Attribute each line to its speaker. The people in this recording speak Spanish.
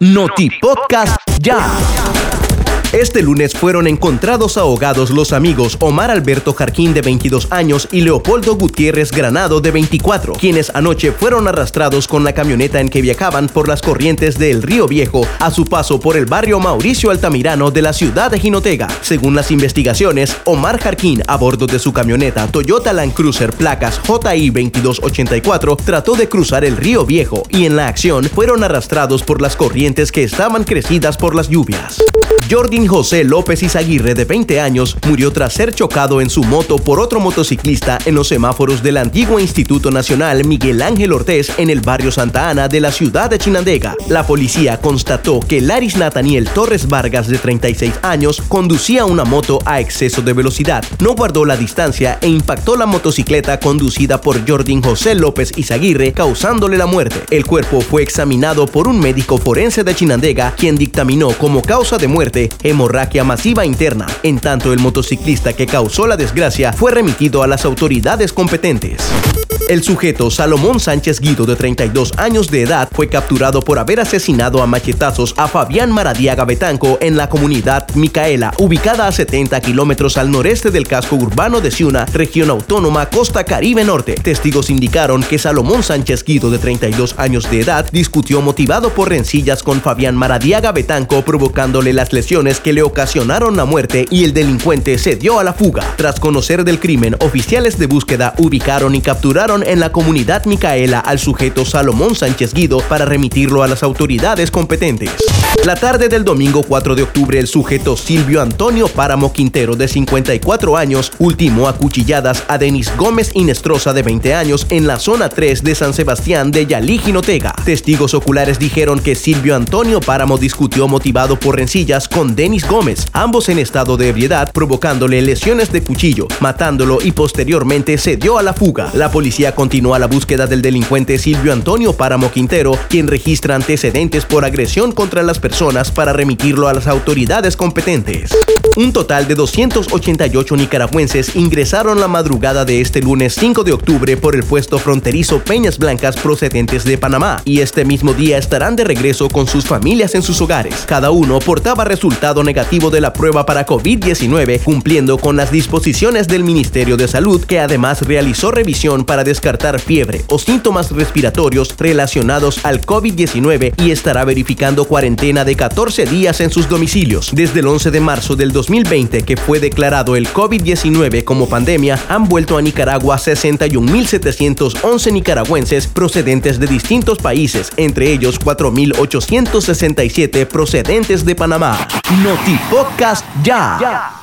Speaker 1: Noti Podcast Ya. Este lunes fueron encontrados ahogados los amigos Omar Alberto Jarquín de 22 años y Leopoldo Gutiérrez Granado de 24, quienes anoche fueron arrastrados con la camioneta en que viajaban por las corrientes del Río Viejo a su paso por el barrio Mauricio Altamirano de la ciudad de Jinotega. Según las investigaciones, Omar Jarquín a bordo de su camioneta Toyota Land Cruiser placas JI 2284 trató de cruzar el Río Viejo y en la acción fueron arrastrados por las corrientes que estaban crecidas por las lluvias. Jordi José López Izaguirre, de 20 años, murió tras ser chocado en su moto por otro motociclista en los semáforos del antiguo Instituto Nacional Miguel Ángel Ortez en el barrio Santa Ana de la ciudad de Chinandega. La policía constató que Laris Nathaniel Torres Vargas, de 36 años, conducía una moto a exceso de velocidad, no guardó la distancia e impactó la motocicleta conducida por Jordi José López Izaguirre, causándole la muerte. El cuerpo fue examinado por un médico forense de Chinandega, quien dictaminó como causa de muerte hemorragia masiva interna, en tanto el motociclista que causó la desgracia fue remitido a las autoridades competentes. El sujeto Salomón Sánchez Guido, de 32 años de edad, fue capturado por haber asesinado a machetazos a Fabián Maradiaga Betanco en la comunidad Micaela, ubicada a 70 kilómetros al noreste del casco urbano de Ciuna, región autónoma Costa Caribe Norte. Testigos indicaron que Salomón Sánchez Guido, de 32 años de edad, discutió motivado por rencillas con Fabián Maradiaga Betanco, provocándole las lesiones que le ocasionaron la muerte y el delincuente se dio a la fuga. Tras conocer del crimen, oficiales de búsqueda ubicaron y capturaron en la comunidad Micaela al sujeto Salomón Sánchez Guido para remitirlo a las autoridades competentes. La tarde del domingo 4 de octubre, el sujeto Silvio Antonio Páramo Quintero, de 54 años, ultimó a cuchilladas a Denis Gómez Inestrosa, de 20 años, en la zona 3 de San Sebastián de Yalí, Jinotega. Testigos oculares dijeron que Silvio Antonio Páramo discutió motivado por rencillas con Denis Gómez, ambos en estado de ebriedad, provocándole lesiones de cuchillo, matándolo y posteriormente se dio a la fuga. La policía continúa la búsqueda del delincuente Silvio Antonio Páramo Quintero, quien registra antecedentes por agresión contra las personas para remitirlo a las autoridades competentes. Un total de 288 nicaragüenses ingresaron la madrugada de este lunes 5 de octubre por el puesto fronterizo Peñas Blancas procedentes de Panamá y este mismo día estarán de regreso con sus familias en sus hogares. Cada uno portaba resultado negativo de la prueba para COVID-19 cumpliendo con las disposiciones del Ministerio de Salud que además realizó revisión para descartar fiebre o síntomas respiratorios relacionados al COVID-19 y estará verificando cuarentena de 14 días en sus domicilios. Desde el 11 de marzo del 2020, que fue declarado el COVID-19 como pandemia, han vuelto a Nicaragua 61.711 nicaragüenses procedentes de distintos países, entre ellos 4.867 procedentes de Panamá. Notipodcast ya. ya.